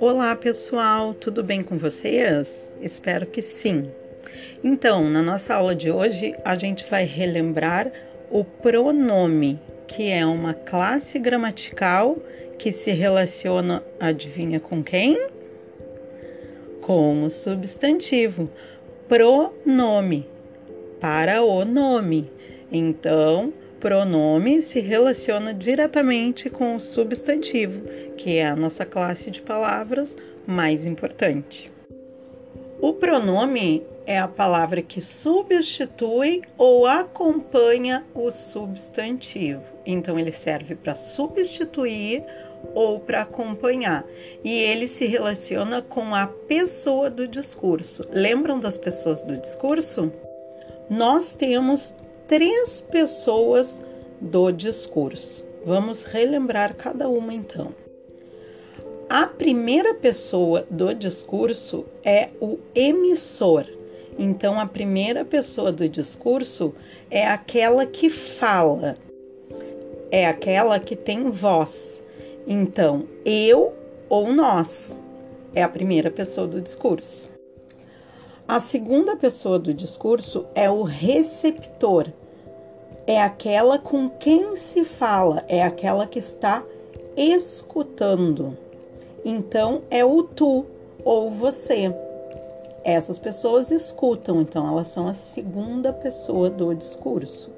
Olá pessoal, tudo bem com vocês? Espero que sim. Então, na nossa aula de hoje, a gente vai relembrar o pronome, que é uma classe gramatical que se relaciona, adivinha com quem? Com o substantivo. Pronome, para o nome. Então, pronome se relaciona diretamente com o substantivo, que é a nossa classe de palavras mais importante. O pronome é a palavra que substitui ou acompanha o substantivo. Então, ele serve para substituir ou para acompanhar. E ele se relaciona com a pessoa do discurso. Lembram das pessoas do discurso? Nós temos três pessoas do discurso. Vamos relembrar cada uma então. A primeira pessoa do discurso é o emissor. Então, a primeira pessoa do discurso é aquela que fala, é aquela que tem voz. Então, eu ou nós é a primeira pessoa do discurso. A segunda pessoa do discurso é o receptor. É aquela com quem se fala, é aquela que está escutando. Então é o tu ou você. Essas pessoas escutam, então elas são a segunda pessoa do discurso.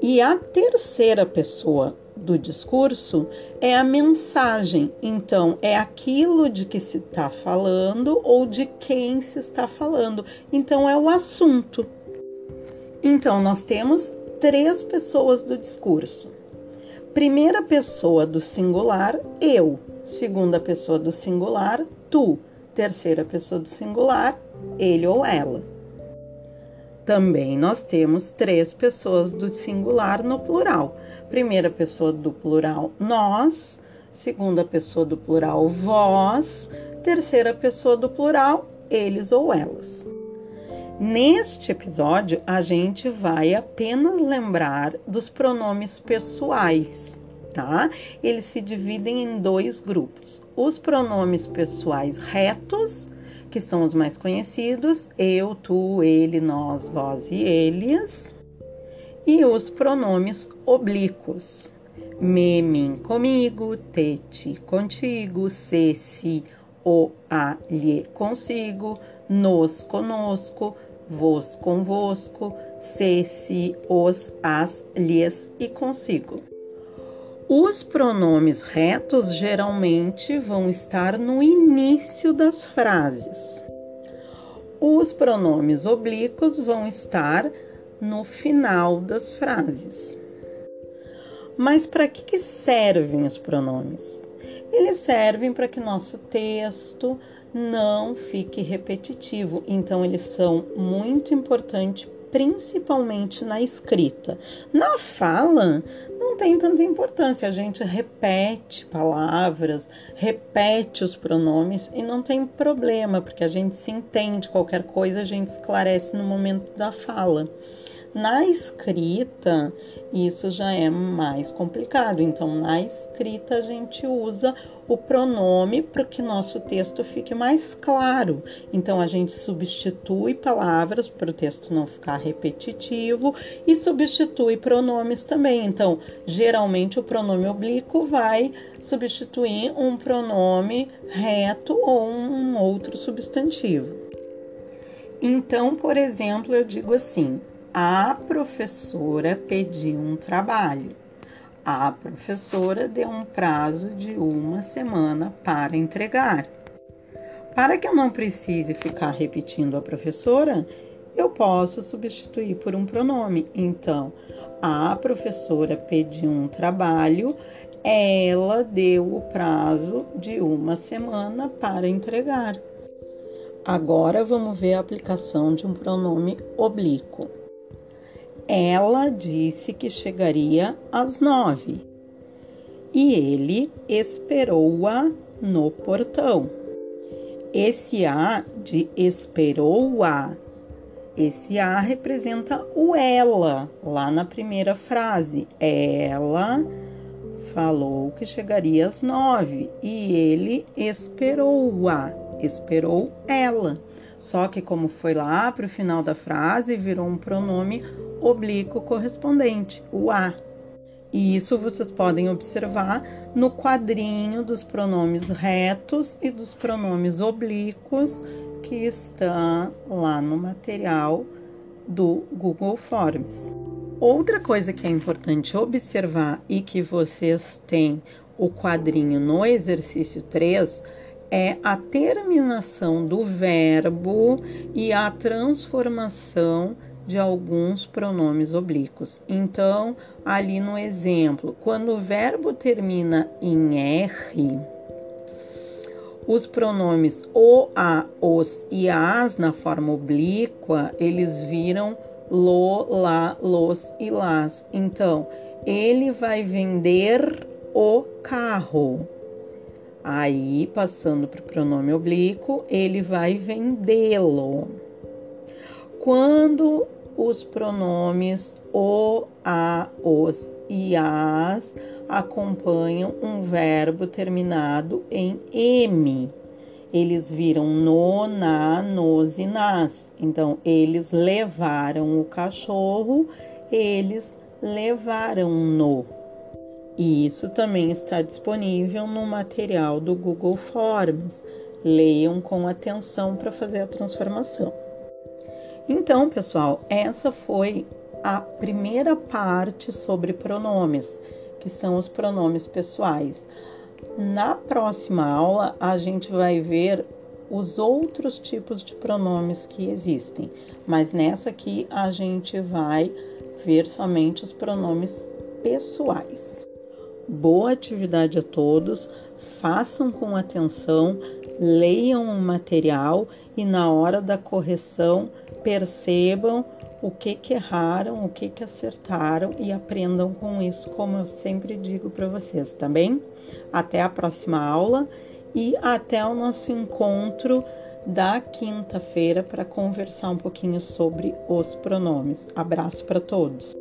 E a terceira pessoa do discurso é a mensagem, então é aquilo de que se está falando ou de quem se está falando, então é o assunto. Então nós temos três pessoas do discurso. Primeira pessoa do singular, eu segunda pessoa do singular, tu, terceira pessoa do singular, ele ou ela. Também nós temos três pessoas do singular no plural. Primeira pessoa do plural, nós, segunda pessoa do plural, vós, terceira pessoa do plural, eles ou elas. Neste episódio, a gente vai apenas lembrar dos pronomes pessoais tá? Eles se dividem em dois grupos: os pronomes pessoais retos, que são os mais conhecidos, eu, tu, ele, nós, vós e eles, e os pronomes oblíquos, me, mim, comigo, te, ti, contigo, se, si, o, a, lhe, consigo, nos, conosco, vos, convosco, se, si, os, as, lhes e consigo. Os pronomes retos geralmente vão estar no início das frases. Os pronomes oblíquos vão estar no final das frases. Mas para que, que servem os pronomes? Eles servem para que nosso texto não fique repetitivo, então eles são muito importantes principalmente na escrita. Na fala, não tem tanta importância. A gente repete palavras, repete os pronomes e não tem problema, porque a gente se entende. Qualquer coisa a gente esclarece no momento da fala. Na escrita, isso já é mais complicado. Então, na escrita, a gente usa o pronome para que nosso texto fique mais claro. Então, a gente substitui palavras para o texto não ficar repetitivo e substitui pronomes também. Então, geralmente, o pronome oblíquo vai substituir um pronome reto ou um outro substantivo. Então, por exemplo, eu digo assim: a professora pediu um trabalho. A professora deu um prazo de uma semana para entregar. Para que eu não precise ficar repetindo a professora, eu posso substituir por um pronome. Então, a professora pediu um trabalho, ela deu o prazo de uma semana para entregar. Agora vamos ver a aplicação de um pronome oblíquo. Ela disse que chegaria às nove e ele esperou-a no portão. Esse A de esperou-a Esse a representa o ela, lá na primeira frase. Ela falou que chegaria às nove e ele esperou-a, esperou ela. Só que, como foi lá para o final da frase, virou um pronome oblíquo correspondente, o a. E isso vocês podem observar no quadrinho dos pronomes retos e dos pronomes oblíquos que está lá no material do Google Forms. Outra coisa que é importante observar e que vocês têm o quadrinho no exercício 3 é a terminação do verbo e a transformação de alguns pronomes oblíquos. Então, ali no exemplo, quando o verbo termina em R, os pronomes o, a, os e as na forma oblíqua, eles viram lo, lá, los e las. Então, ele vai vender o carro. Aí, passando para o pronome oblíquo, ele vai vendê-lo. Quando os pronomes o, a, os e as acompanham um verbo terminado em M. Eles viram no, na, nos e nas. Então, eles levaram o cachorro, eles levaram no. E isso também está disponível no material do Google Forms. Leiam com atenção para fazer a transformação. Então, pessoal, essa foi a primeira parte sobre pronomes, que são os pronomes pessoais. Na próxima aula, a gente vai ver os outros tipos de pronomes que existem, mas nessa aqui a gente vai ver somente os pronomes pessoais. Boa atividade a todos, façam com atenção, leiam o material e na hora da correção percebam o que, que erraram, o que, que acertaram e aprendam com isso, como eu sempre digo para vocês, tá bem? Até a próxima aula e até o nosso encontro da quinta-feira para conversar um pouquinho sobre os pronomes. Abraço para todos!